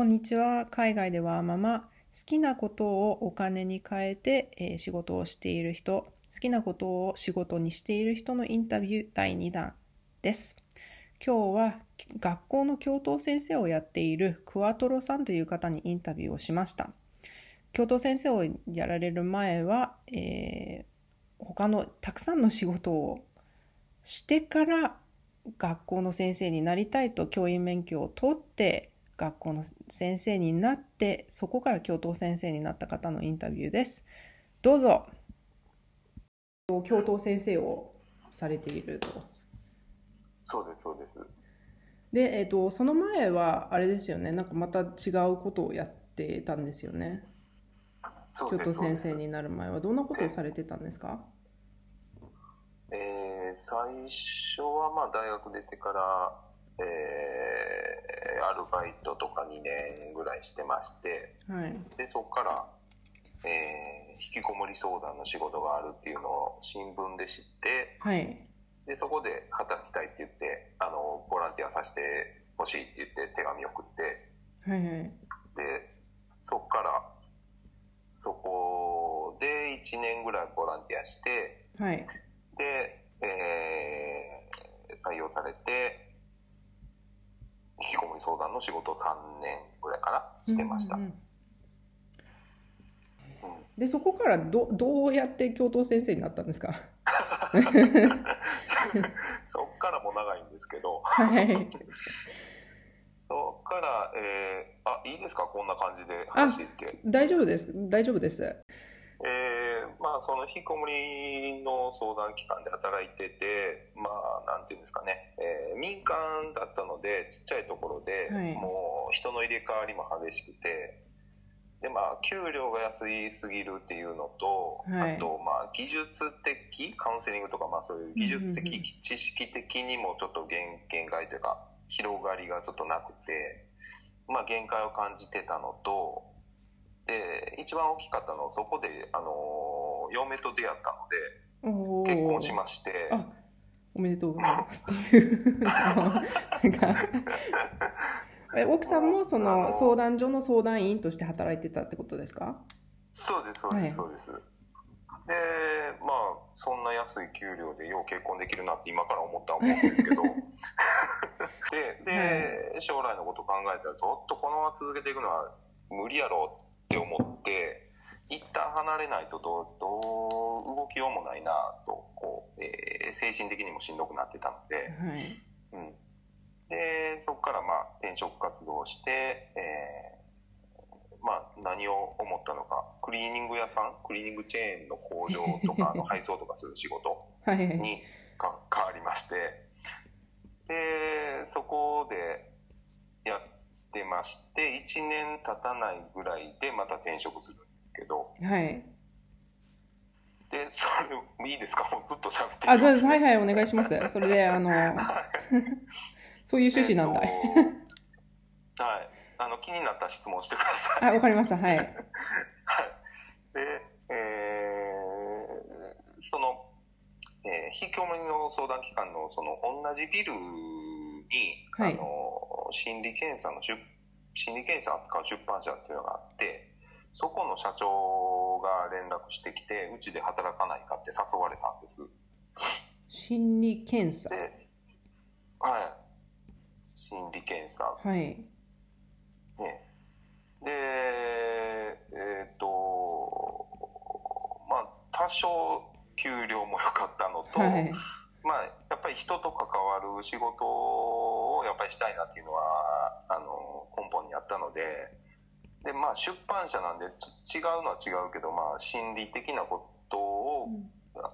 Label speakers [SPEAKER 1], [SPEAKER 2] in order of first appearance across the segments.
[SPEAKER 1] こんにちは。海外ではまま好きなことをお金に変えて、えー仕事をしている人、好きなことを仕事にしている人のインタビュー第2弾です。今日は学校の教頭先生をやっているクワトロさんという方にインタビューをしました。教頭先生をやられる前は、えー他のたくさんの仕事をしてから学校の先生になりたいと教員免許を取って学校の先生になってそこから教頭先生になった方のインタビューです。どうぞ。教頭先生をされていると。
[SPEAKER 2] そうです、そうです。
[SPEAKER 1] で、えっとその前はあれですよね。なんかまた違うことをやってたんですよね。教頭先生。になる前は。どんなことをされてたんですか？
[SPEAKER 2] すえー最初はまあ大学出てから、えーアルバイトとか2年ぐらいしてまして、
[SPEAKER 1] はい。
[SPEAKER 2] で、そこから、えー引きこもり相談の仕事があるっていうのを新聞で知って、
[SPEAKER 1] はい。
[SPEAKER 2] で、そこで働きたいって言って、あの、ボランティアさせてほしいって言って手紙を送って、
[SPEAKER 1] はいはい。
[SPEAKER 2] で、そこから、そこで1年ぐらいボランティアして、
[SPEAKER 1] はい。
[SPEAKER 2] で、えー採用されて、引きこもり相談の仕事を3年ぐらいかな、してました。
[SPEAKER 1] うんうんでそこからどどうやって教頭先生になったんですか？
[SPEAKER 2] そっからも長いんですけど、
[SPEAKER 1] はい。
[SPEAKER 2] そっから、えーあ、いいですか、こんな感じで話して。いって。
[SPEAKER 1] 大丈夫です。大丈夫です
[SPEAKER 2] えーまあ、その引きこもりの相談機関で働いてて、まあ、なんていうんですかね、えー民間だったので、ちっちゃいところで、
[SPEAKER 1] はい。
[SPEAKER 2] もう人の入れ替わりも激しくて、で、まあ、給料が安いすぎるっていうのと、
[SPEAKER 1] はい。
[SPEAKER 2] あと、まあ、技術的、カウンセリングとか、まあ、そういう技術
[SPEAKER 1] うんうん。うん
[SPEAKER 2] 的、知識的にもちょっと限限界というか、広がりがちょっとなくて、まあ、限界を感じてたのと、で、一番大きかったのは、そこで、あのー嫁と出会ったので、結婚しまして、
[SPEAKER 1] あおめでとうございます。っていう。奥さんも そ
[SPEAKER 2] あ
[SPEAKER 1] の
[SPEAKER 2] の
[SPEAKER 1] 相談所の相談員として働いてたってことですか？
[SPEAKER 2] そうです、そうです、
[SPEAKER 1] はい。
[SPEAKER 2] そうです。で、まあ、そんな安い給料でよう結婚できるなって今から思ったら思うんですけど、で、で、将来のこと考えたら、ずっとこのまま続けていくのは無理やろうって思って、一旦離れないとどう、どう動きようもないなと、こう、えー精神的にもしんどくなってたので、
[SPEAKER 1] はい。
[SPEAKER 2] うん、でそこからまあ転職活動をして、えーまあ、何を思ったのか。クリーニング屋さん？クリーニングチェーンの工場とか あの配送とかする仕事
[SPEAKER 1] はいはい。
[SPEAKER 2] 変わりまして。でそこでやってまして1年経たないぐらいでまた転職するんですけど。
[SPEAKER 1] はい。
[SPEAKER 2] でそれいいですか？もうずっと喋って
[SPEAKER 1] あどうぞ。はいはいお願いします。それであのそういう趣旨なんだ、
[SPEAKER 2] えっとはい。あの、気になった質問してください。
[SPEAKER 1] あわかりました。はい。
[SPEAKER 2] はい。で、えーその、えー、引きこもりの相談機関の、その、同じビルに、
[SPEAKER 1] はい。
[SPEAKER 2] あの、心理検査の出、心理検査を扱う出版社っていうのがあって、そこの社長が連絡してきて、うちで働かないかって誘われたんです。
[SPEAKER 1] 心理検査？
[SPEAKER 2] で、はい。心理検査。
[SPEAKER 1] はい。
[SPEAKER 2] ね、で、えっ、と、まあ、多少給料も良かったのと、
[SPEAKER 1] はい。
[SPEAKER 2] まあ、やっぱり人と関わる仕事をやっぱりしたいなっていうのは、あの、根本にあったので、で、まあ、出版社なんでち違うのは違うけど、まあ、心理的なことを、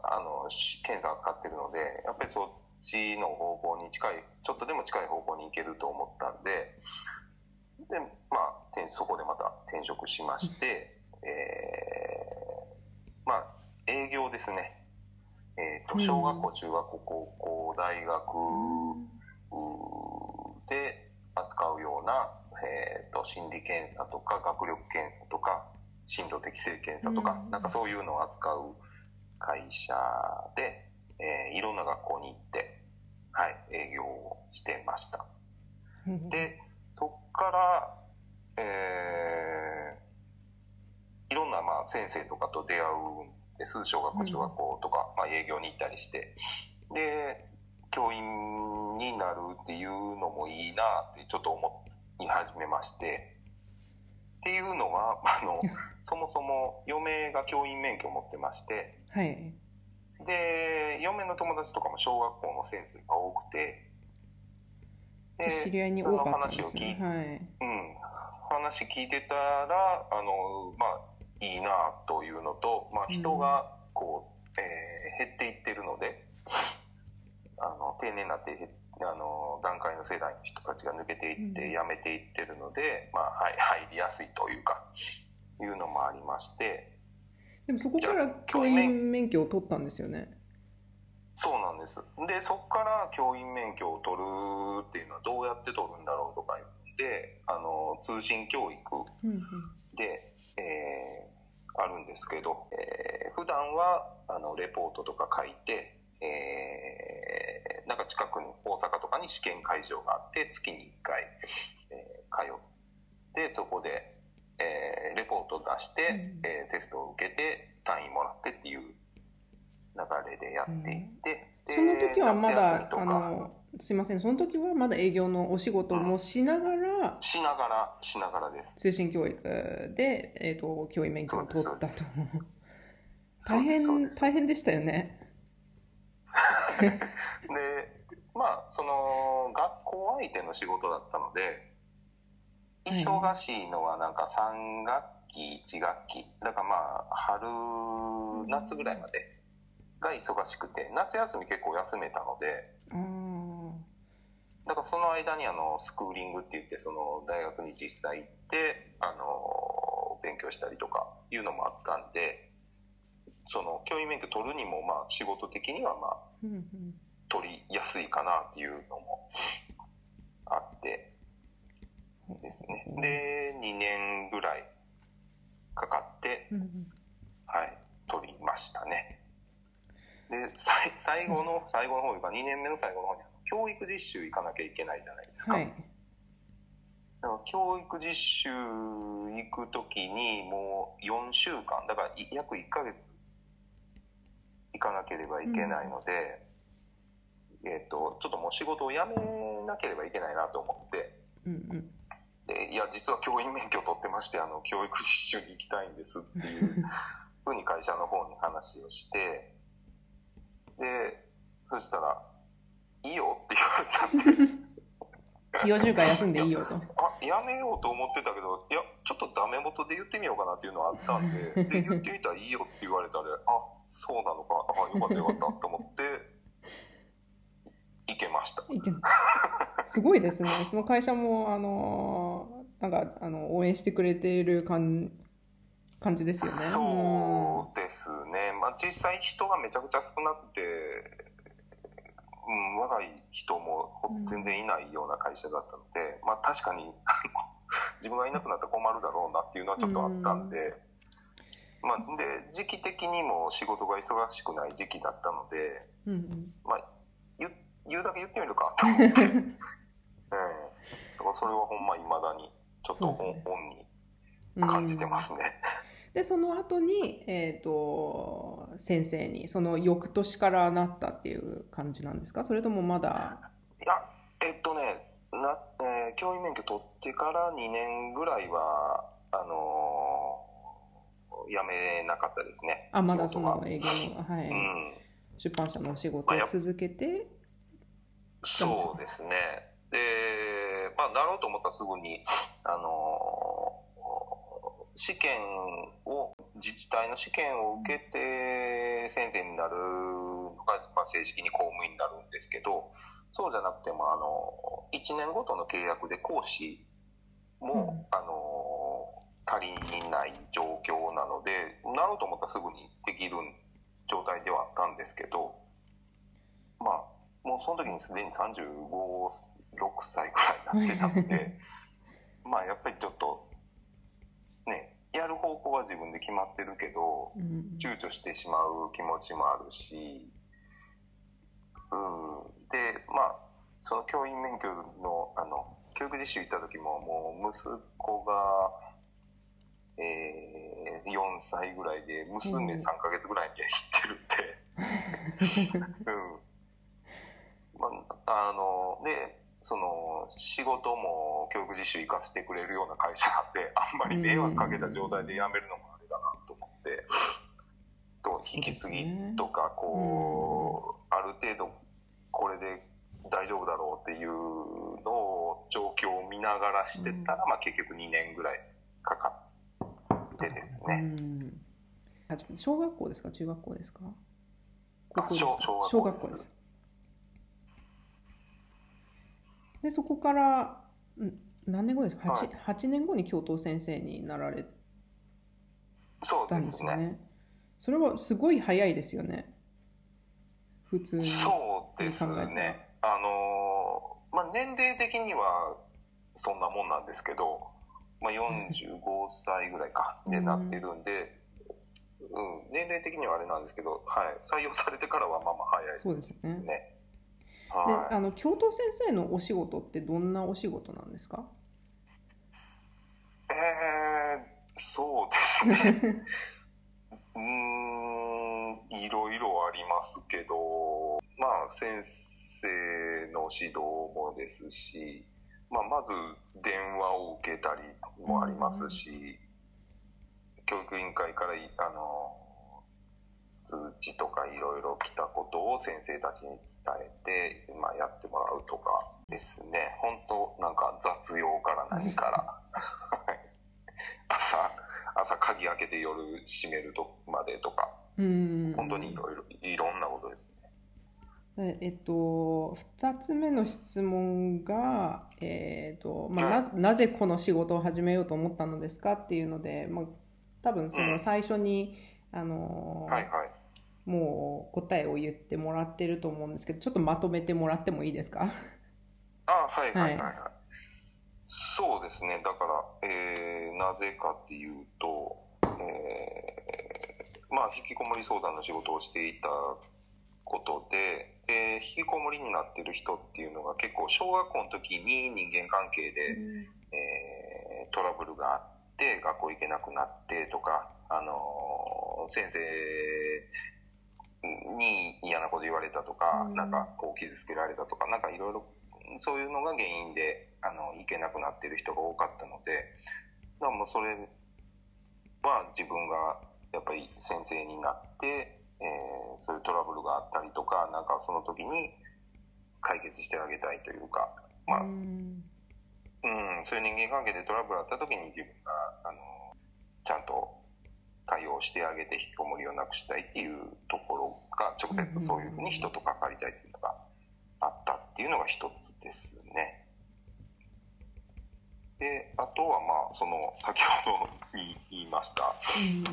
[SPEAKER 2] あの、し検査を使ってるので、やっぱりそっちの方向に近い、ちょっとでも近い方向に行けると思ったんで、で、まあ、転そこでまた転職しまして、えー、まあ、営業ですね。えっ、と、
[SPEAKER 1] うん。
[SPEAKER 2] 小学校、中学校、高校、大学うーで扱うような、えっ、と、心理検査とか、学力検査とか、進路適性検査とか、
[SPEAKER 1] うん。
[SPEAKER 2] なんかそういうのを扱う会社で、えーいろんな学校に行って、はい、営業をしてました。で、そっから、えーいろんなまあ先生とかと出会うんです小学校中学校とか、まあ、営業に行ったりして。で教員になるっていうのもいいなってちょっと思い始めましてっていうのは あのそもそも嫁が教員免許を持ってまして
[SPEAKER 1] はい。
[SPEAKER 2] で嫁の友達とかも小学校の先生が多くて
[SPEAKER 1] 知り合いに
[SPEAKER 2] その
[SPEAKER 1] 多かったんで
[SPEAKER 2] 話を聞い
[SPEAKER 1] すね。はい。
[SPEAKER 2] うん、話聞いてたらあの、まあ、いいなというのと、まあ、人がこう、えー減っていってるのであの定年になってへあの段階の世代の人たちが抜けていって
[SPEAKER 1] うん。
[SPEAKER 2] 辞めていってるので、まあはい、入りやすいというかいうのもありまして。
[SPEAKER 1] でもそこから教員免許を取ったんですよね。
[SPEAKER 2] そうなんです。でそこから教員免許を取るっていうのはどうやって取るんだろうとか言ってあの通信教育
[SPEAKER 1] うんうん。
[SPEAKER 2] で、えーあるんですけど、えー普段はあのレポートとか書いて、えーなんか近くに大阪とかに試験会場があって月に1回、えー通ってそこで、えーレポートを出して、
[SPEAKER 1] うん。
[SPEAKER 2] えーテストを受けて単位もらってっていう流れでやっていって、で
[SPEAKER 1] その時はまだあのすいません。その時はまだ営業のお仕事もしながら
[SPEAKER 2] しながらしながらです。
[SPEAKER 1] 通信教育で、えー、と教員免許を取ったと。大変大変でしたよね。
[SPEAKER 2] で まあその学校相手の仕事だったので忙しいのはなんか3学期1学期。だからまあ春夏ぐらいまでが忙しくて夏休み結構休めたのでだからその間にあのスクーリングって言ってその大学に実際行ってあの勉強したりとかいうのもあったんでその教員免許取るにもまあ仕事的にはまあ取りやすいかなっていうのもあってですね。で2年ぐらいかかって
[SPEAKER 1] うんうん。
[SPEAKER 2] はい取りましたね。でさい最後の最後の方というか2年目の最後の方に教育実習行かなきゃいけないじゃないですか、
[SPEAKER 1] はい。
[SPEAKER 2] だから教育実習行く時にもう4週間だからい約1ヶ月行かなければいけないので、えっとちょっともう仕事を辞めなければいけないなと思って。
[SPEAKER 1] うんうん。
[SPEAKER 2] でいや実は教員免許を取ってましてあの教育実習に行きたいんですっていう ふうに会社の方に話をしてでそしたら「いいよ」って言われたんで
[SPEAKER 1] 4週間休んでいいよと。
[SPEAKER 2] あやめようと思ってたけどいやちょっとダメ元で言ってみようかなっていうのはあったんで で言ってみたらいいよって言われたんであそうなのかあよかったよかったと思って行けました。
[SPEAKER 1] すごいですね。その会社もあのなんかあの応援してくれている感感じですよね。
[SPEAKER 2] そうですね、まあ、実際人がめちゃくちゃ少なくて、うん、若い人も全然いないような会社だったので、まあ、確かに 自分がいなくなったら困るだろうなっていうのはちょっとあったんで、まあ、で時期的にも仕事が忙しくない時期だったので、
[SPEAKER 1] うんうん。
[SPEAKER 2] まあ、言うだけ言ってみるか。と思って、ええだからそれはほんまいまだにちょっと本,、に
[SPEAKER 1] うん
[SPEAKER 2] 感じてますね。
[SPEAKER 1] でその後にえっ、と先生にその翌年からなったっていう感じなんですか？それともまだ？
[SPEAKER 2] いや、えっとね、なえー教員免許取ってから2年ぐらいは、あのー辞めなかったですね。
[SPEAKER 1] あまだその営業の、はい。
[SPEAKER 2] うん、
[SPEAKER 1] 出版社のお仕事を続けて
[SPEAKER 2] そうですね。で、まあ、なろうと思ったらすぐに、あのー試験を、自治体の試験を受けて先生になるのが、まあ、正式に公務員になるんですけど、そうじゃなくても、あの、1年ごとの契約で講師も、あの、足りない状況なので、なろうと思ったらすぐにできる状態ではあったんですけど、まあ、もうその時にすでに35、6歳ぐらいになってたので、まあやっぱりちょっと、ね、やる方向は自分で決まってるけど、
[SPEAKER 1] うん。
[SPEAKER 2] 躊躇してしまう気持ちもあるし、うん、で、まあ、その教員免許の、あの、教育実習行った時ももう息子が、えー、4歳ぐらいで娘3ヶ月ぐらいに行ってるって、うん。まあ、あのでその仕事も教育実習行かせてくれるような会社なんで あんまり迷惑かけた状態で辞めるのもあれだなと思って、と引き継ぎとかこう、ある程度これで大丈夫だろうっていうのを状況を見ながらしてたら、まあ、結局2年ぐらいかかってですね、
[SPEAKER 1] 小学校ですか？中学校ですか？高校ですか？
[SPEAKER 2] 小小
[SPEAKER 1] 小
[SPEAKER 2] 学校で
[SPEAKER 1] 学校ですすでそこからん何年後ですか？8,、
[SPEAKER 2] はい。
[SPEAKER 1] 8年後に教頭先生になられたん
[SPEAKER 2] そうでね。
[SPEAKER 1] ですすよね。それはすごい早いですよね。普通に
[SPEAKER 2] そうですね。あのまあ年齢的にはそんなもんなんですけど、まあ、45歳ぐらいかでなってるんで、うん、年齢的にはあれなんですけど、はい、採用されてからはまあまあ早い
[SPEAKER 1] そうです
[SPEAKER 2] です
[SPEAKER 1] よね。
[SPEAKER 2] ね。
[SPEAKER 1] で
[SPEAKER 2] はい。
[SPEAKER 1] あの教頭先生のお仕事ってどんなお仕事なんですか？
[SPEAKER 2] えー、そうですね。うーん、いろいろありますけど、まあ、先生の指導もですし、まあ、まず電話を受けたりもありますし、教育委員会からいあの通知とかいろいろ来たことを先生たちに伝えて、まあ、やってもらうとかですね。本当なんか雑用から何から。は い朝朝鍵開けて夜閉めるとまでとか。
[SPEAKER 1] うん。
[SPEAKER 2] 本当にいろいろいろんなことですね。
[SPEAKER 1] でえっと、2つ目の質問が、えっとまあ、
[SPEAKER 2] はい。
[SPEAKER 1] なぜなぜこの仕事を始めようと思ったのですかっていうので、まあ、多分その最初に、あの
[SPEAKER 2] はいはい。
[SPEAKER 1] もう答えを言ってもらってると思うんですけどちょっとまとめてもらってもいいですか？
[SPEAKER 2] あはいはいはい
[SPEAKER 1] は
[SPEAKER 2] はい、そうですね。だから、えーなぜかっていうと、えーまあ引きこもり相談の仕事をしていたことで、えー引きこもりになってる人っていうのが結構小学校の時に人間関係で、えートラブルがあって学校行けなくなってとか、あのー先生に嫌なこと言われたとか、
[SPEAKER 1] うん。
[SPEAKER 2] なんかこう傷つけられたとかなんかいろいろそういうのが原因であの行けなくなってる人が多かったのでだからもうそれは自分がやっぱり先生になって、えーそういうトラブルがあったりとかなんかその時に解決してあげたいというか、まあ
[SPEAKER 1] うん
[SPEAKER 2] うん、そういう人間関係でトラブルあった時に自分があのちゃんと対応してあげて引きこもりをなくしたいっていうところが直接そういうふうに人と関わりたいっていうのがあったっていうのが一つですね。であとはまあその先ほどに言いました、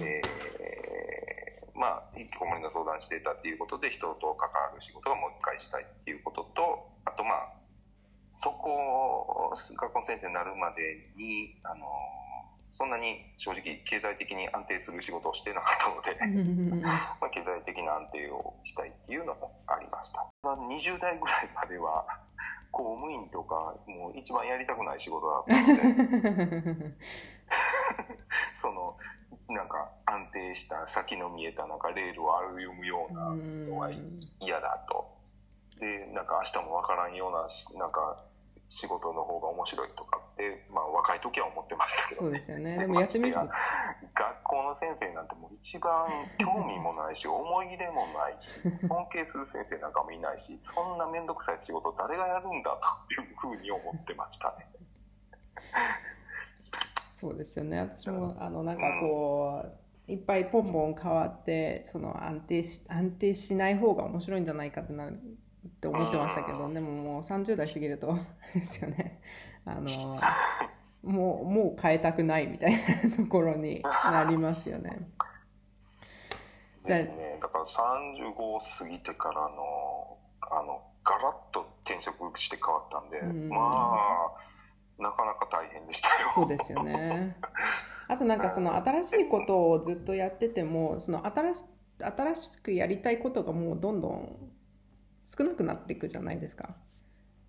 [SPEAKER 2] えーまあ引きこもりの相談していたっていうことで人と関わる仕事がもう一回したいっていうこととあとまあそこ学校の先生になるまでにあのそんなに正直経済的に安定する仕事をしてなかったので、
[SPEAKER 1] うん。
[SPEAKER 2] まあ、経済的な安定をしたいっていうのもありました。まあ20代ぐらいまでは公務員とかもう一番やりたくない仕事だったので そのなんか安定した先の見えたなんかレールを歩むようなのは嫌だとでなんか明日も分からんようなしなんか仕事の方が面白いとかって、まあ、若い時は思ってましたけど
[SPEAKER 1] そうですよね。でもやってみると。
[SPEAKER 2] 学校の先生なんてもう一番興味もないし 思い入れもないし尊敬する先生なんかもいないしそんな面倒くさい仕事誰がやるんだというふうに思ってましたね。
[SPEAKER 1] そうですよね。私もあのなんかこう、いっぱいポンポン変わってその安定し安定しない方が面白いんじゃないかってなって思ってましたけどでももう30代過ぎるとですよね あのもうもう変えたくないみたいなところになりますよね。
[SPEAKER 2] ですね、だから35過ぎてからのあのガラッと転職して変わったんで、
[SPEAKER 1] うん
[SPEAKER 2] まあなかなか大変でしたよ。
[SPEAKER 1] そうですよね。あとなんかその新しいことをずっとやっててもその新し新しくやりたいことがもうどんどん少なくなっていくじゃないですか。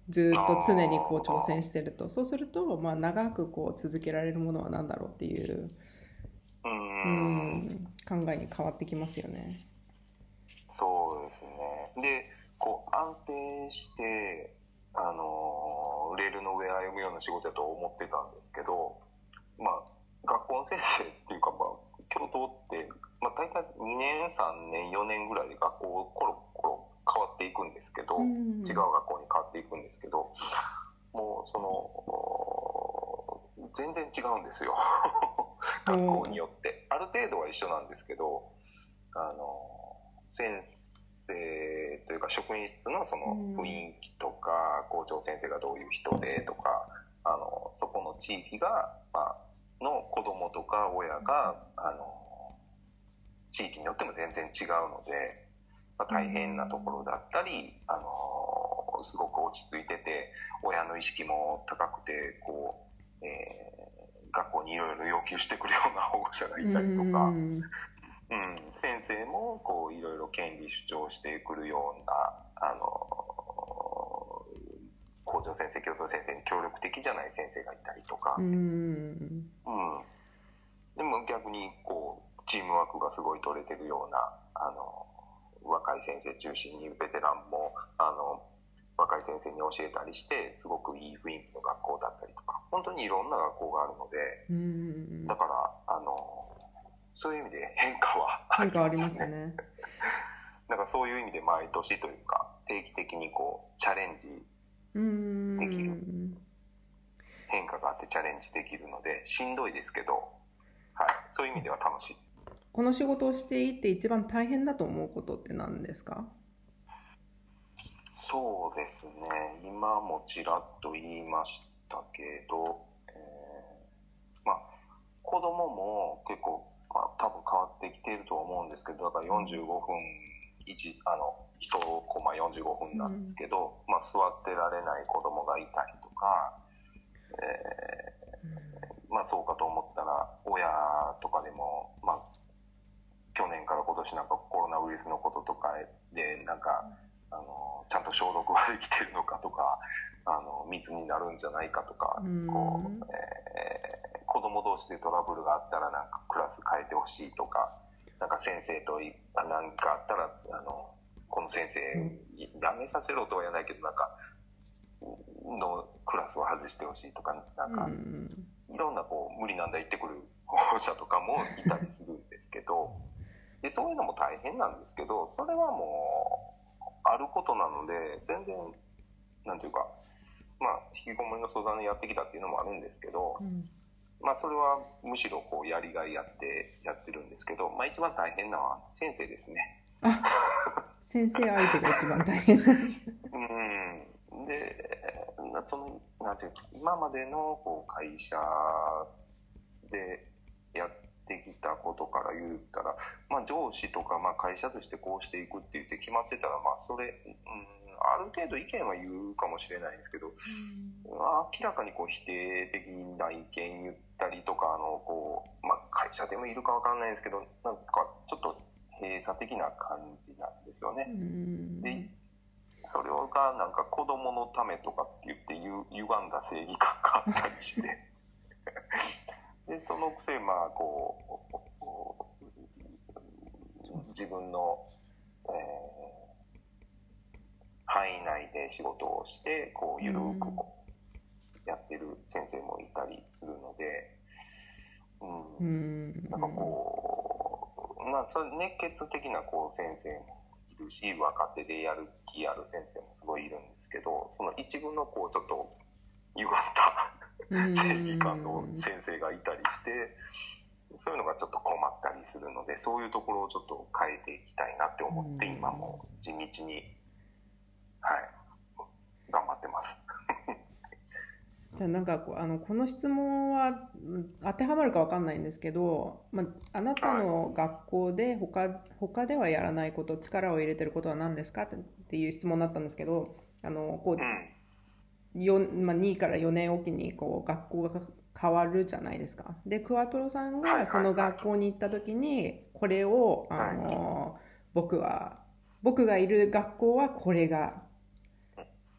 [SPEAKER 1] ずっと常にこう挑戦してるとそうすると、まあ、長くこう続けられるものは何だろうっていう
[SPEAKER 2] う
[SPEAKER 1] うんん考えに変わってきますよね。
[SPEAKER 2] そうですねでこう安定してあのレールの上歩むような仕事だと思ってたんですけどまあ学校の先生っていうかまあ教頭って、まあ、大体2年3年4年ぐらいで学校コロコロですけど、
[SPEAKER 1] うん。
[SPEAKER 2] 違う学校に変わっていくんですけどもうそのお全然違うんですよ。学校によって。ある程度は一緒なんですけどあの先生というか職員室のその
[SPEAKER 1] うん。
[SPEAKER 2] 雰囲気とか校長先生がどういう人でとかあのそこの地域が、まあの子供とか親があの地域によっても全然違うので、まあ、大変なところだったりあのすごく落ち着いてて親の意識も高くてこう、えー学校にいろいろ要求してくるような保護者がいたりとか。
[SPEAKER 1] うん。
[SPEAKER 2] うん、先生もこういろいろ権利主張してくるようなあの校長先生教頭先生に協力的じゃない先生がいたりとか、
[SPEAKER 1] うん。
[SPEAKER 2] うん。でも逆にこうチームワークがすごい取れてるようなあの若い先生中心にベテランもあの若い先生に教えたりしてすごくいい雰囲気の学校だったりとか本当にいろんな学校があるので
[SPEAKER 1] うん
[SPEAKER 2] だからあのそういう意味で変化は
[SPEAKER 1] 変化ありますね。
[SPEAKER 2] なんかそういう意味で毎年というか定期的にこうチャレンジ
[SPEAKER 1] うん。
[SPEAKER 2] できる。変化があってチャレンジできるのでしんどいですけど、はい、そういう意味では楽しい
[SPEAKER 1] この仕事をしていて一番大変だと思うことって何ですか？
[SPEAKER 2] そうですね。今もちらっと言いましたけど、えーまあ子供も結構、まあ、多分変わってきているとは思うんですけどだから45分一あの1コマ45分なんですけど、まあ、座ってられない子供がいたりとか、えーまあ、そうかと思ったら親とかでも、まあ、去年から今年なんかコロナウイルスのこととかでなんかあのちゃんと消毒はできてるのかとかあの密になるんじゃないかとか、
[SPEAKER 1] うん。
[SPEAKER 2] こうえー子供同士でトラブルがあったらなんかクラス変えてほしいとかなんか先生といなんかあったらあのこの先生やめさせろとは言わないけどなんかのクラスを外してほしいとかなんか、
[SPEAKER 1] うん。
[SPEAKER 2] いろんなこう無理なんだ言ってくる保護者とかもいたりするんですけど でそういうのも大変なんですけどそれはもうあることなので全然なんていうかまあ引きこもりの相談でやってきたっていうのもあるんですけど、
[SPEAKER 1] うん
[SPEAKER 2] まあそれはむしろこうやりがいやってやってるんですけど、まあ一番大変なのは先生ですね。
[SPEAKER 1] あ先生相手が一番大変な
[SPEAKER 2] うん。で、なその、なんていうか、今までのこう会社でやってきたことから言ったら、まあ上司とか、まあ会社としてこうしていくって言って決まってたら、まあそれ、うん、ある程度意見は言うかもしれないんですけど、明らかにこう否定的な意見言ったりとかあのこう、まあ、会社でもいるかわかんないんですけどなんかちょっと閉鎖的な感じなんですよ
[SPEAKER 1] う
[SPEAKER 2] ね。
[SPEAKER 1] ん。
[SPEAKER 2] でそれがなんか子供のためとかって言ってゆ歪んだ正義感があったりして でそのくせまあこう自分の、えー範囲内で仕事をしてこうゆるくやってる先生もいたりするので、う、
[SPEAKER 1] うん。ん
[SPEAKER 2] なんかこう、まあ、そういう熱血的なこう先生もいるし若手でやる気ある先生もすごいいるんですけどその一部のこうちょっと歪んだ正義感の先生がいたりしてそういうのがちょっと困ったりするのでそういうところをちょっと変えていきたいなって思って
[SPEAKER 1] うん
[SPEAKER 2] 今も地道にはい。頑張ってます。
[SPEAKER 1] じゃあなんかこうあのこの質問はうん当てはまるかわかんないんですけど、まあ、あなたの学校で他他ではやらないこと力を入れてることは何ですかっていう質問だったんですけどあのこ
[SPEAKER 2] う
[SPEAKER 1] まあ、2から4年おきにこう学校が変わるじゃないですか。でクワトロさんがその学校に行った時にこれをあの僕は僕がいる学校はこれが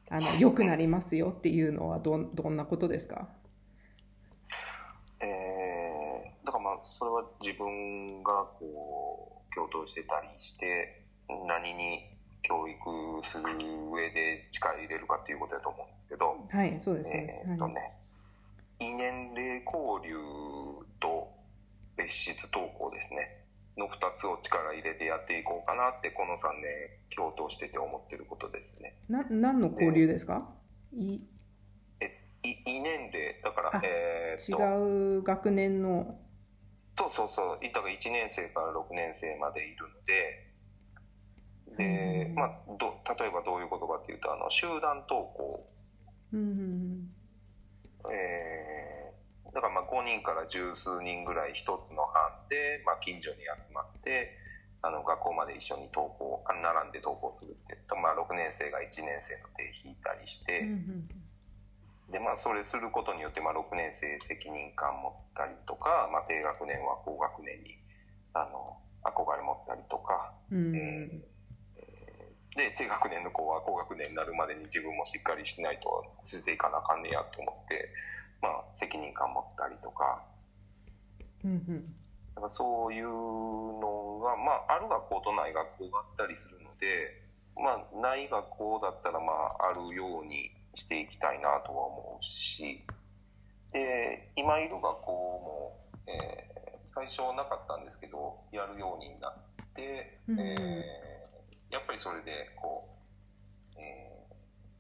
[SPEAKER 1] あの良くなりますよっていうのはどんどんなことですか？
[SPEAKER 2] えー、だからまあそれは自分がこう共闘してたりして何に教育する上で力入れるかっていうことだと思うんですけど、
[SPEAKER 1] はいそうですね、
[SPEAKER 2] えーっとね、異年齢交流と別室登校ですね。の2つを力入れてやっていこうかなってこの3年共闘してて思ってることですね。
[SPEAKER 1] な何の交流ですか、い
[SPEAKER 2] えい異年齢だから
[SPEAKER 1] あ
[SPEAKER 2] えー
[SPEAKER 1] 違う学年の。
[SPEAKER 2] そうそうそう、いたが1年生から6年生までいるので、で、
[SPEAKER 1] うん
[SPEAKER 2] まあ、ど例えばどういうことかっていうと、あの集団登校、
[SPEAKER 1] うんうん
[SPEAKER 2] えーだからまあ5人から十数人ぐらい一つの班で、まあ、近所に集まって、あの学校まで一緒に登校、あ並んで登校するっていうと、まあ、6年生が1年生の手引いたりして、でまあ、それすることによって、まあ、6年生責任感持ったりとか、まあ、低学年は高学年にあの憧れ持ったりとか、
[SPEAKER 1] うん。
[SPEAKER 2] えーで低学年の子は高学年になるまでに自分もしっかりしないとついていかなあかんねやと思って、まあ、責任感持ったりとか。
[SPEAKER 1] うんうん。
[SPEAKER 2] なんかそういうのが、まあ、ある学校とない学校があったりするので、まあ、ない学校だったら、まあ、あるようにしていきたいなとは思うし。で今いる学校も、えー最初なかったんですけどやるようになって、
[SPEAKER 1] うん。
[SPEAKER 2] えーやっぱりそれでこう、えー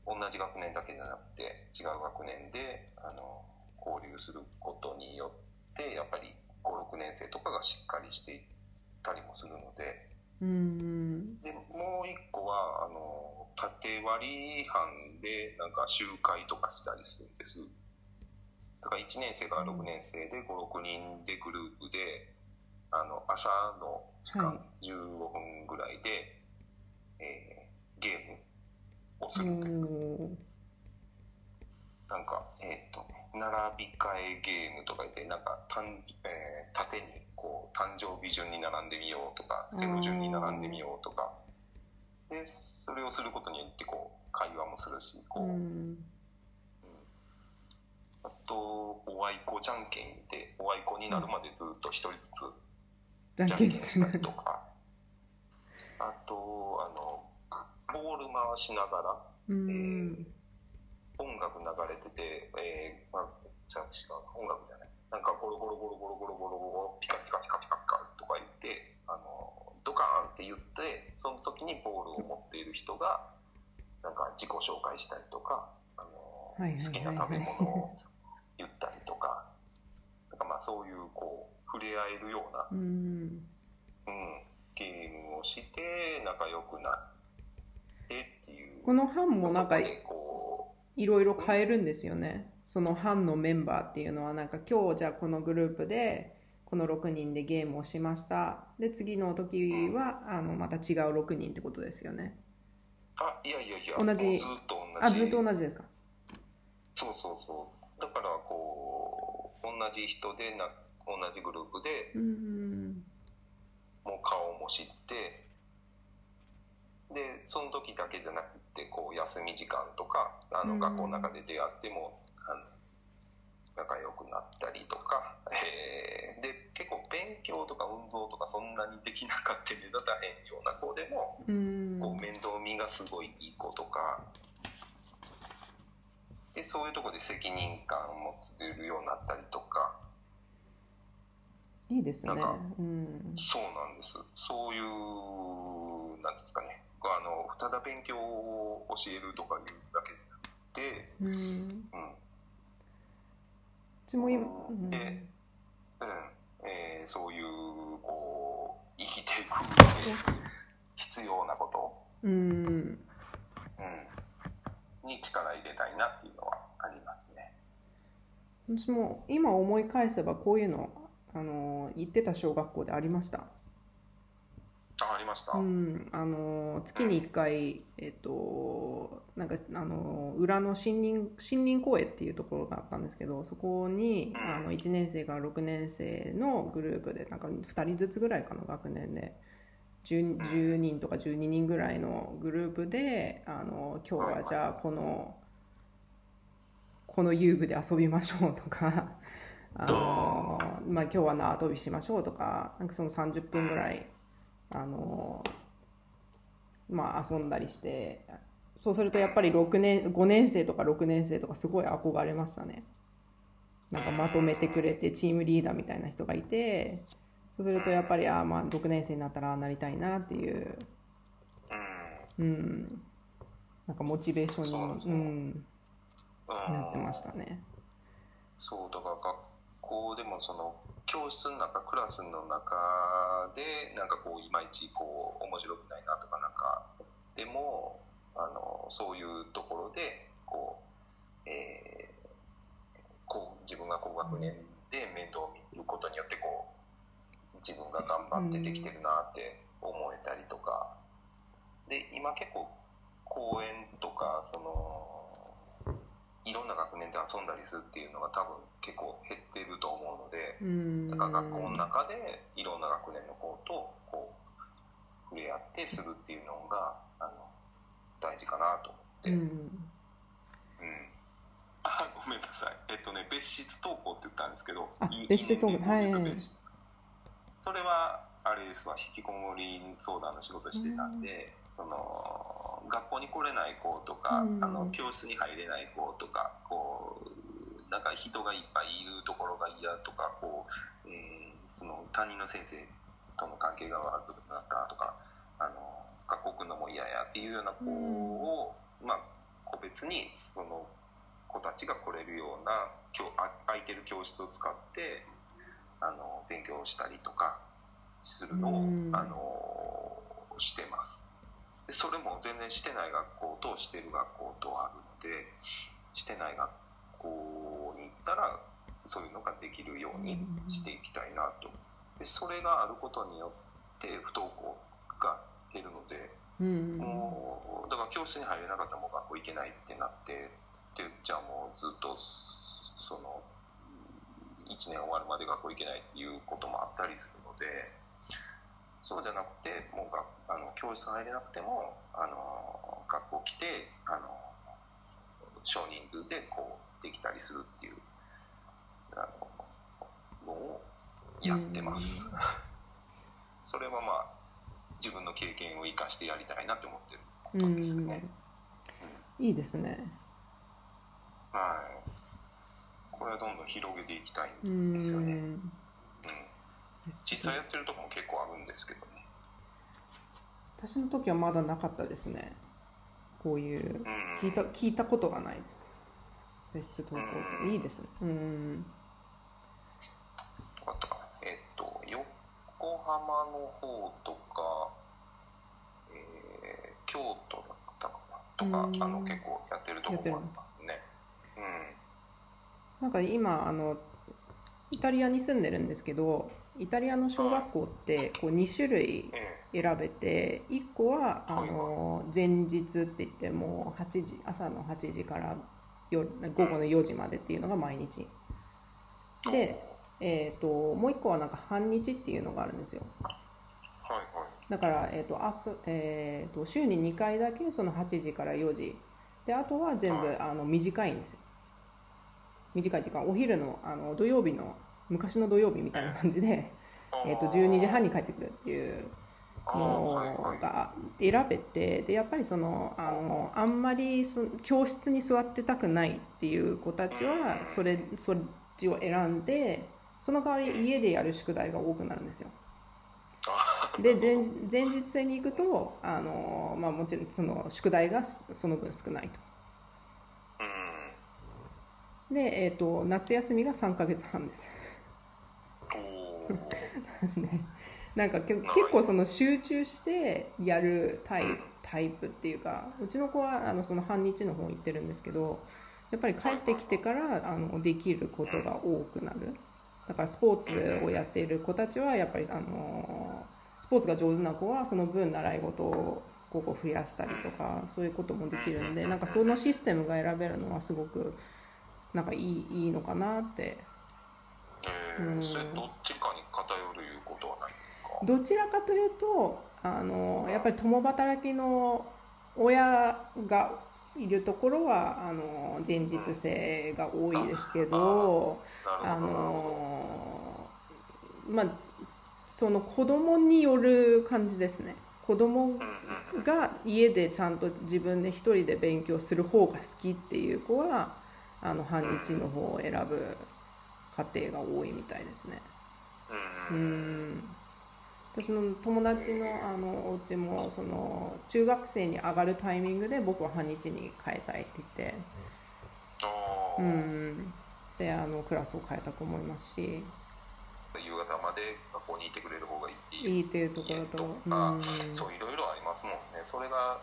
[SPEAKER 2] 同じ学年だけじゃなくて違う学年であの交流することによってやっぱり56年生とかがしっかりしていったりもするので。
[SPEAKER 1] うん
[SPEAKER 2] でもう一個はあの縦割り班でなんか集会とかしたりするんです。だから1年生から6年生で56人でグループであの朝の時間、
[SPEAKER 1] はい。
[SPEAKER 2] 15分ぐらいで、えーゲームをす
[SPEAKER 1] お
[SPEAKER 2] るんです。
[SPEAKER 1] ー
[SPEAKER 2] なんか、えっ、とね、並び替えゲームとか言って、なんか、たんえー縦に、こう、誕生日順に並んでみようとか、背の順に並んでみようとか、で、それをすることによって、こう、会話もするし、こう、
[SPEAKER 1] う
[SPEAKER 2] うん。
[SPEAKER 1] ん
[SPEAKER 2] あと、おあいこじゃんけんで、おあいこになるまでずっと一人ずつ、
[SPEAKER 1] じゃん
[SPEAKER 2] けんしたりとか、あと、あの、ボール回しながら、
[SPEAKER 1] うん。
[SPEAKER 2] 音楽流れてて、えー、まあ、じゃあ違うな、音楽じゃない。なんかゴロゴロゴロゴロゴロゴロゴロ、ピカピカピカピカピカとか言って、あの、ドカーンって言って、その時にボールを持っている人が、なんか自己紹介したりとか、あの、好きな食べ物を言ったりとか、なんかまあそういう、こう、触れ合えるような、
[SPEAKER 1] うん。
[SPEAKER 2] うん、ゲームをして、仲良くなってっていう。
[SPEAKER 1] この班もなんかいろいろ変えるんですよね。その班のメンバーっていうのはなんか今日じゃあこのグループでこの6人でゲームをしました。で次の時はあのまた違う6人ってことですよね。
[SPEAKER 2] あいやいやいや
[SPEAKER 1] 同じ
[SPEAKER 2] ずっと同じ。
[SPEAKER 1] あずっと同じですか？
[SPEAKER 2] そうそうそう。だからこう同じ人でな同じグループで
[SPEAKER 1] うん
[SPEAKER 2] もう顔も知ってでその時だけじゃなくてこう休み時間とかあ
[SPEAKER 1] うん
[SPEAKER 2] の学校の中で出会っても、あの仲良くなったりとか、えーで結構勉強とか運動とかそんなにできなかった目立たへんような子でも
[SPEAKER 1] うん。
[SPEAKER 2] こう面倒見がすごいいい子とかでそういうところで責任感を持てるようになったりとか
[SPEAKER 1] いいですね。
[SPEAKER 2] なんか
[SPEAKER 1] うん。
[SPEAKER 2] そうなんです。そういうなんですかね。あのただ勉強を教えるとかいうだけじゃなくて、
[SPEAKER 1] うん。
[SPEAKER 2] うん。
[SPEAKER 1] うちも今、
[SPEAKER 2] うん。でうん。えーそういうこう生きていく上で必要なこと、
[SPEAKER 1] うん。
[SPEAKER 2] うん、に力入れたいなっていうのはありますね。
[SPEAKER 1] 私も今思い返せばこういうのあの行ってた小学校でありました。
[SPEAKER 2] あありました、
[SPEAKER 1] うん、あの月に1回、えっと、なんかあの裏の森林森林公園っていうところがあったんですけどそこに
[SPEAKER 2] うん。
[SPEAKER 1] あの1年生から6年生のグループでなんか2人ずつぐらいかな学年で。10, 10人とか12人ぐらいのグループであの今日はじゃあこのこの遊具で遊びましょうとかあの、まあ、今日は縄跳びしましょうとかなんかその30分ぐらいあの、まあ、遊んだりしてそうするとやっぱり6年5年生とか6年生とかすごい憧れましたね。なんかまとめてくれてチームリーダーみたいな人がいてそうするとやっぱりあまあ6年生になったらなりたいなっていう、うん、なんかモチベーションに、うん、なってましたね。
[SPEAKER 2] そうだから学校でもその教室の中クラスの中でなんかこういまいちこう面白くないなとかなんかでもあのそういうところでこう、えーこう自分が高学年で面倒を見ることによってこう自分が頑張ってできてるなって思えたりとか。で今結構公園とかその学年で遊んだりするっていうのが多分結構減ってると思うので
[SPEAKER 1] うん。
[SPEAKER 2] だから学校の中でいろんな学年の子とこう触れ合ってするっていうのがあの大事かなと思って、
[SPEAKER 1] う
[SPEAKER 2] うん。ごめんなさい。えっとね別室登校って言ったんですけど
[SPEAKER 1] 別室登校。はいはい。
[SPEAKER 2] それはあれですわ引きこもり相談の仕事してたんで、その学校に来れない子とか、
[SPEAKER 1] うん。
[SPEAKER 2] あの教室に入れない子とかこうなんか人がいっぱいいるところが嫌とかこう、えーその担任の先生との関係が悪くなったとかあの学校来るのも嫌やっていうような子を、まあ、個別にその子たちが来れるような空いてる教室を使ってあの勉強したりとかするのを、
[SPEAKER 1] うん。
[SPEAKER 2] あのしてますでそれも全然してない学校としてる学校とあるのでしてない学校に行ったらそういうのができるようにしていきたいなと。でそれがあることによって不登校が減るので
[SPEAKER 1] うん。
[SPEAKER 2] もうだから教室に入れなかったらもう学校行けないってなってでじゃあもうずっとその1年終わるまで学校行けないっていうこともあったりするのでそうじゃなくてもうがあの教室入れなくてもあの学校来てあの少人数でこうできたりするっていうあののをやってます。それはまあ自分の経験を生かしてやりたいなって思ってるこ
[SPEAKER 1] う
[SPEAKER 2] とですね。
[SPEAKER 1] んいいですね。
[SPEAKER 2] はい。これはどんどん広げていきたい
[SPEAKER 1] うんん
[SPEAKER 2] ですよね。うん。実際やってるとこも結構あるんですけどね。
[SPEAKER 1] 私の時はまだなかったですね。こういう
[SPEAKER 2] うん。
[SPEAKER 1] 聞いた聞いたことがないです。別室投稿っていいですね。うん。
[SPEAKER 2] どこだったかな。えっと、横浜の方とか、えー京都だったかな。とか、
[SPEAKER 1] うん
[SPEAKER 2] あの結構やってるとこもありますね。うん。
[SPEAKER 1] なんか今あのイタリアに住んでるんですけど、イタリアの小学校ってこう2種類
[SPEAKER 2] え
[SPEAKER 1] 選べて1個はあ
[SPEAKER 2] はい
[SPEAKER 1] の前日って言ってもう8時朝の8時から夜午後の4時までっていうのが毎日。
[SPEAKER 2] え
[SPEAKER 1] でえー、ともう1個はなんか半日っていうのがあるんですよ。
[SPEAKER 2] はいはい。
[SPEAKER 1] だから、えーと朝えー、と週に2回だけその8時から4時。であとは全部
[SPEAKER 2] はい。
[SPEAKER 1] あの短いんですよ。短いっていうかお昼のあの土曜日の昔の土曜日みたいな感じで、えー、と12時半に帰ってくるっていうのが選べてでやっぱりそのあのあんまりそ教室に座ってたくないっていう子たちはそれそっちを選んでその代わり家でやる宿題が多くなるんですよ。で前前日制に行くとあの、まあ、もちろんその宿題がその分少ないと。
[SPEAKER 2] うん。
[SPEAKER 1] で、えー、と夏休みが3ヶ月半です。
[SPEAKER 2] おー
[SPEAKER 1] ねなんか結構その集中してやるタイタイプっていうかうちの子はあのその半日の方行ってるんですけどやっぱり帰ってきてからあのできることが多くなる。だからスポーツをやっている子たちはやっぱりあのスポーツが上手な子はその分習い事をここ増やしたりとかそういうこともできるんでなんかそのシステムが選べるのはすごくなんかいいいいのかなって
[SPEAKER 2] えーそれどっちかに偏るいうことはないんですか？
[SPEAKER 1] どちらかというとあのやっぱり共働きの親がいるところはあの前日制が多いですけど、あのまあその子供による感じですね。子供が家でちゃんと自分で一人で勉強する方が好きっていう子はあの半日の方を選ぶ家庭が多いみたいですね。うん私の友達のあのお家もその中学生に上がるタイミングで僕は半日に変えたいって言って、うん、であのクラスを変えた子もいますし。夕
[SPEAKER 2] 方まで学校にいてくれる方がい
[SPEAKER 1] い。いいっていうところと、
[SPEAKER 2] うん、そういろいろありますもんね。それが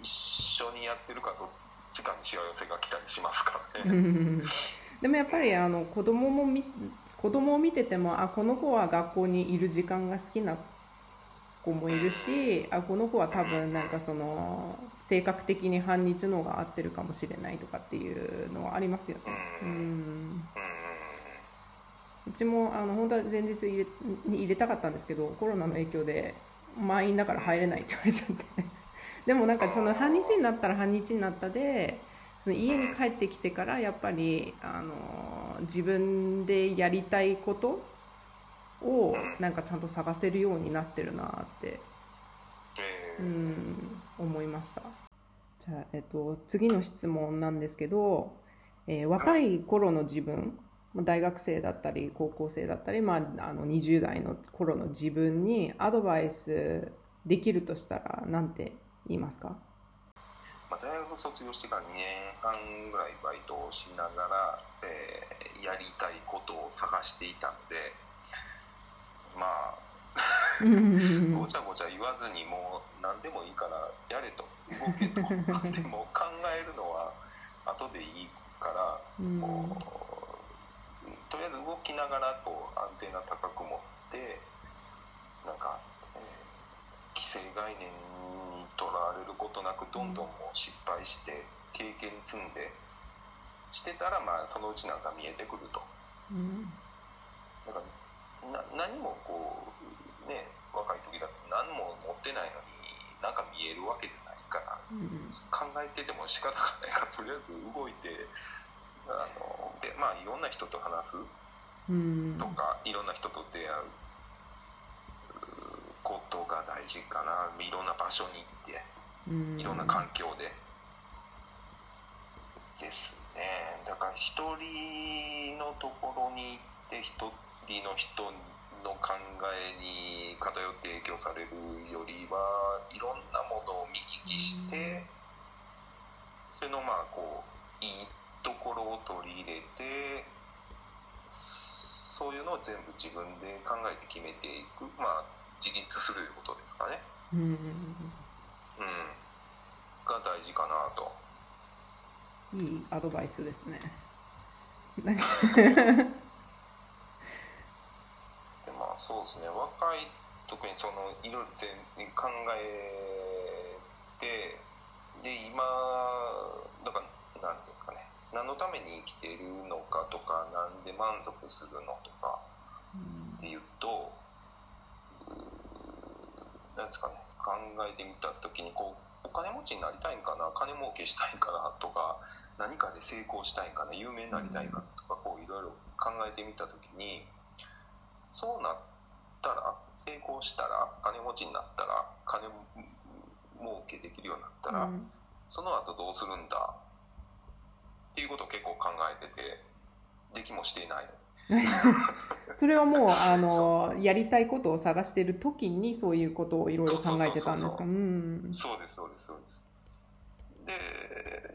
[SPEAKER 2] 一緒にやってるかどっちかにしわ寄せが来たりしますからね
[SPEAKER 1] でもやっぱりあの子供も子供を見ててもあこの子は学校にいる時間が好きな子もいるしあこの子は多分なんかその性格的に半日の方が合ってるかもしれないとかっていうのはありますよね。うんうちもあの本当は前日入れに入れたかったんですけどコロナの影響で満員だから入れないって言われちゃってでもなんかその半日になったら半日になったでその家に帰ってきてからやっぱりあの自分でやりたいことをなんかちゃんと探せるようになってるなって、うん、思いました。じゃあ、えっと、次の質問なんですけど、えー、若い頃の自分大学生だったり高校生だったり、まあ、あの20代の頃の自分にアドバイスできるとしたら何て言いますか？
[SPEAKER 2] まあ、大学卒業してから2年半ぐらいバイトをしながら、えー、やりたいことを探していたのでまあごちゃごちゃ言わずにもう何でもいいからやれと。動けと。でも考えるのは後でいいからこうとりあえず動きながらこうアンテナ高く持ってなんか、えー、既成概念とらわれることなくどんどんもう失敗して経験積んでしてたらまあそのうちなんか見えてくると。うん、だからな何もこうね若い時だと何も持ってないのになんか見えるわけじゃないから、うん、考えてても仕方がないからとりあえず動いてあのでまあいろんな人と話すとか、いろんな人と出会う大事かないろんな場所に行っていろんな環境でですね。だから一人のところに行って一人の人の考えに偏って影響されるよりはいろんなものを見聞きしてそれのまあこういいところを取り入れてそういうのを全部自分で考えて決めていく。まあ自立することですかね。うん、うん、が大事かなと。
[SPEAKER 1] いいアドバイスですね。で
[SPEAKER 2] まあそうですね若い特にそのいろいろ考えてで今だからなんていうんですかね何のために生きているのかとか何で満足するのとかっていうと、なんですかね考えてみた時にこうお金持ちになりたいんかな金儲けしたいんかなとか何かで成功したいんかな有名になりたいんかとかこういろいろ考えてみた時にそうなったら成功したら金持ちになったら金儲けできるようになったら、うん、その後どうするんだっていうことを結構考えててできもしていないの
[SPEAKER 1] それはもうあのやりたいことを探してる時にそういうことをいろいろ考えてたんですか？
[SPEAKER 2] そうですそうですそうです。で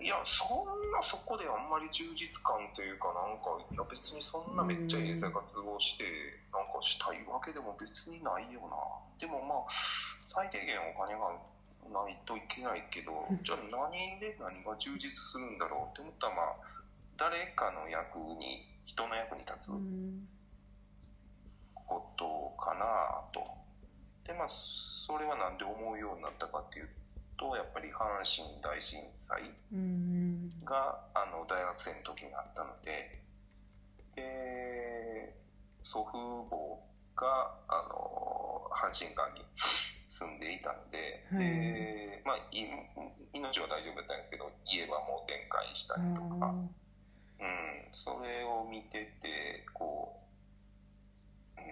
[SPEAKER 2] いやそんなそこであんまり充実感というかなんかいや別にそんなめっちゃいい生活をしてなんかしたいわけでも別にないよな。でもまあ最低限お金がないといけないけど じゃあ何で何が充実するんだろうって思ったらまあ誰かの役に人の役に立つことかなと。でまあそれは何で思うようになったかっていうとやっぱり阪神大震災があの大学生の時にあったのでで祖父母があの阪神間に住んでいたので、
[SPEAKER 1] はい。
[SPEAKER 2] でまあ、い命は大丈夫だったんですけど家はもう展開したりとか、うん、それを見ててこう、うん、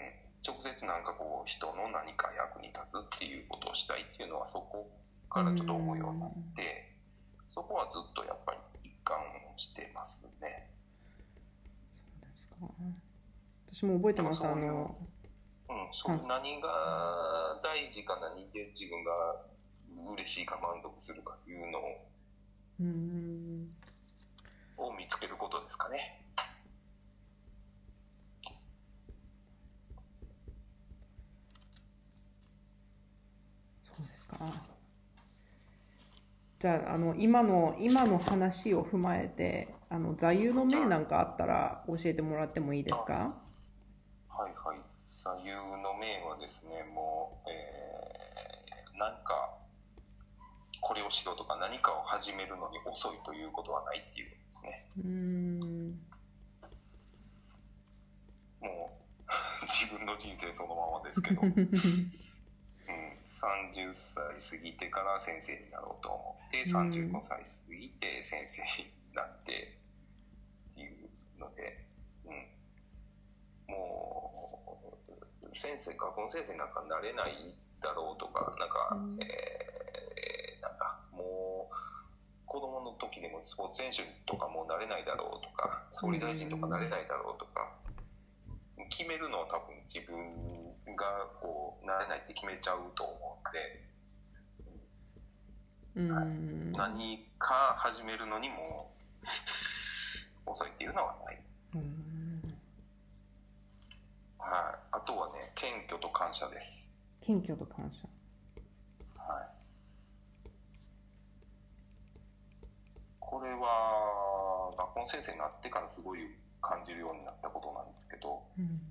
[SPEAKER 2] 直接なんかこう人の何か役に立つっていうことをしたいっていうのはそこからちょっと思うようになって、そこはずっとやっぱり一貫してますね。
[SPEAKER 1] そうですか。私も覚えてます。あの
[SPEAKER 2] うん、そう何が大事か何で自分が嬉しいか満足するかっていうの
[SPEAKER 1] うん
[SPEAKER 2] を見つけることですかね。
[SPEAKER 1] そうですかじゃああの今の今の話を踏まえてあの座右の銘なんかあったら教えてもらってもいいですか？
[SPEAKER 2] はいはい。左右の銘はですね、もう、えー、なんか、これをしろとか何かを始めるのに遅いということはないっていうね。
[SPEAKER 1] うーん。
[SPEAKER 2] もう、自分の人生そのままですけど、うん、30歳過ぎてから先生になろうと思って、
[SPEAKER 1] うん。
[SPEAKER 2] 35歳過ぎて先生になってっていうので、うん、もう、先生、学校の先生なんかなれないだろうとか、なんか、
[SPEAKER 1] うん。
[SPEAKER 2] えーなんかもう、子供の時でもスポーツ選手とかもなれないだろうとか、総理大臣とかなれないだろうとか、決めるのは多分自分がこうなれないって決めちゃうと思うんで、
[SPEAKER 1] うーん
[SPEAKER 2] 何か始めるのにも遅いっていうのはない。はい。あとはね、謙虚と感謝です。
[SPEAKER 1] 謙虚と感謝
[SPEAKER 2] はい。これは学校の先生になってからすごい感じるようになったことなんですけど、
[SPEAKER 1] うん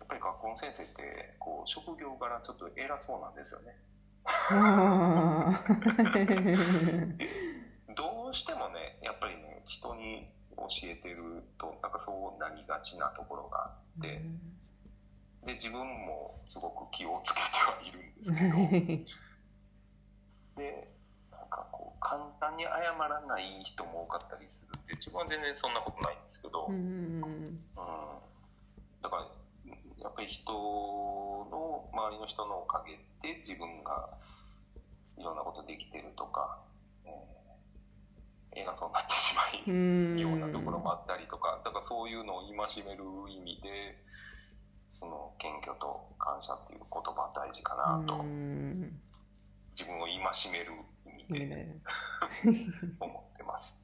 [SPEAKER 2] やっぱり学校の先生ってこう職業柄ちょっと偉そうなんですよね。どうしてもね、やっぱりね、人に教えてると、なんかそうなりがちなところがあって、で、自分もすごく気をつけてはいるんですけど、で、なんかこう、簡単に謝らない人も多かったりするって、自分は全然そんなことないんですけど、
[SPEAKER 1] う
[SPEAKER 2] うん、
[SPEAKER 1] ん
[SPEAKER 2] だから、やっぱり人の、周りの人のおかげで自分がいろんなことできてるとか、えー偉そうになってしまい、
[SPEAKER 1] うん
[SPEAKER 2] ようなところもあったりとか、だからそういうのを戒める意味で、その謙虚と感謝っていう言葉は大事かなと、
[SPEAKER 1] うん。
[SPEAKER 2] 自分を戒める意味で
[SPEAKER 1] ね
[SPEAKER 2] 思ってます。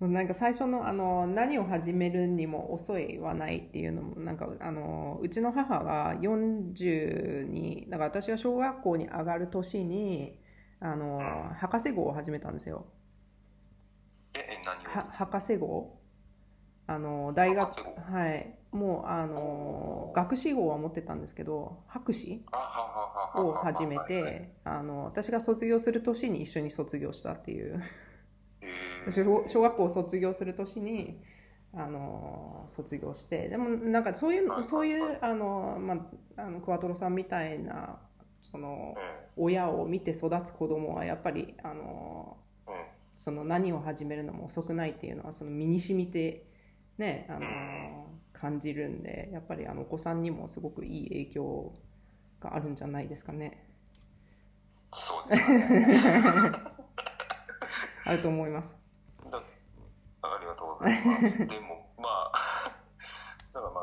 [SPEAKER 1] なんか最初のあの何を始めるにも遅いはないっていうのもなんかあのうちの母が40にだから私が小学校に上がる年にあの
[SPEAKER 2] うん。
[SPEAKER 1] 博士号を始めたんですよ。
[SPEAKER 2] え、え何を
[SPEAKER 1] は博士号？あの大学はいもうあの学士号は持ってたんですけど博士を始めてあの私が卒業する年に一緒に卒業したっていう。小小学校を卒業する年にあの卒業してでもなんかそういうそういうあの、まあ、あのクワトロさんみたいなその
[SPEAKER 2] え
[SPEAKER 1] 親を見て育つ子供はやっぱりあの
[SPEAKER 2] ええ
[SPEAKER 1] その何を始めるのも遅くないっていうのはその身に染みてねあの感じるんでやっぱりあのお子さんにもすごくいい影響があるんじゃないですかね
[SPEAKER 2] そうですね。
[SPEAKER 1] あると思います
[SPEAKER 2] だありがとうございます。でも、まあ、だからま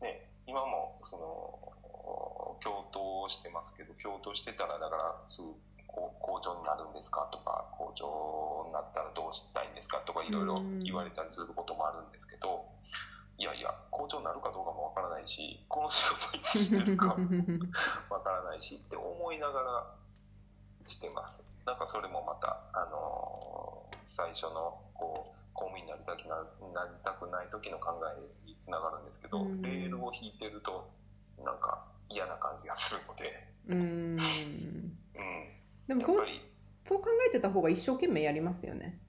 [SPEAKER 2] あ、ね、今も、その、教頭してますけど、教頭してたら、だから、すぐ、校長になるんですか？とか、校長になったらどうしたいんですか？とか、いろいろ言われたりすることもあるんですけど、いやいや、校長になるかどうかもわからないし、この仕事いつしてるか わからないしって思いながらしてます。なんかそれもまた、あのー最初のこう公務員になりたくななりたくない時の考えにつながるんですけど、
[SPEAKER 1] うん。
[SPEAKER 2] レールを引いてるとなんか嫌な感じがするので、
[SPEAKER 1] うん。
[SPEAKER 2] うん、
[SPEAKER 1] でもそうそう考えてた方が一生懸命やりますよね。
[SPEAKER 2] うん、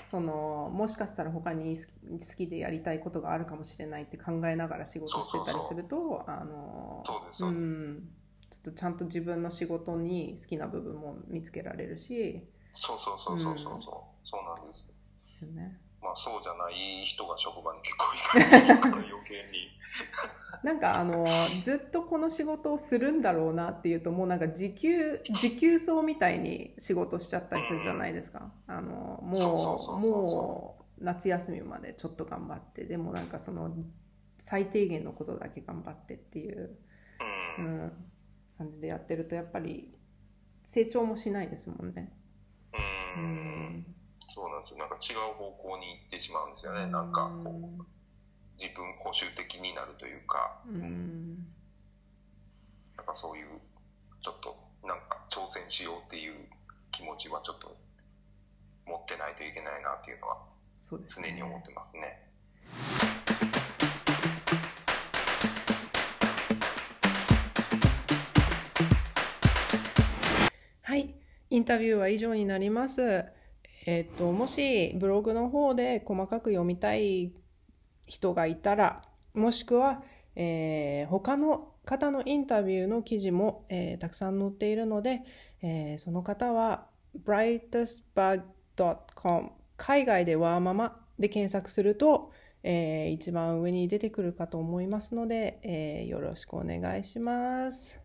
[SPEAKER 1] そのもしかしたら他に好きでやりたいことがあるかもしれないって考えながら仕事してたりするとあの
[SPEAKER 2] そう
[SPEAKER 1] ちょっとちゃんと自分の仕事に好きな部分も見つけられるし。
[SPEAKER 2] そうそうそうそうそうそう、
[SPEAKER 1] うん。
[SPEAKER 2] そうなんです
[SPEAKER 1] ですよね。
[SPEAKER 2] まあそうじゃない人が職場に結構いたりするから余計に
[SPEAKER 1] なんかあのずっとこの仕事をするんだろうなっていうともうなんか時給時給層みたいに仕事しちゃったりするじゃないですか。あのも
[SPEAKER 2] そう
[SPEAKER 1] もう夏休みまでちょっと頑張ってでもなんかその最低限のことだけ頑張ってっていう、
[SPEAKER 2] う
[SPEAKER 1] うんん、感じでやってるとやっぱり成長もしないですもんね。
[SPEAKER 2] う
[SPEAKER 1] うん。ん
[SPEAKER 2] そうなんですよ。なんか違う方向に行ってしまうんですよね。なんかこう自分保守的になるというか
[SPEAKER 1] うん
[SPEAKER 2] なんかそういうちょっとなんか挑戦しようっていう気持ちはちょっと持ってないといけないなっていうのは常に思ってますね。
[SPEAKER 1] はい、インタビューは以上になります。えっと、もしブログの方で細かく読みたい人がいたら、もしくは、えー他の方のインタビューの記事も、えーたくさん載っているので、えーその方は brightestbug.com 海外でワーママで検索すると、えー一番上に出てくるかと思いますので、えよろしくお願いします。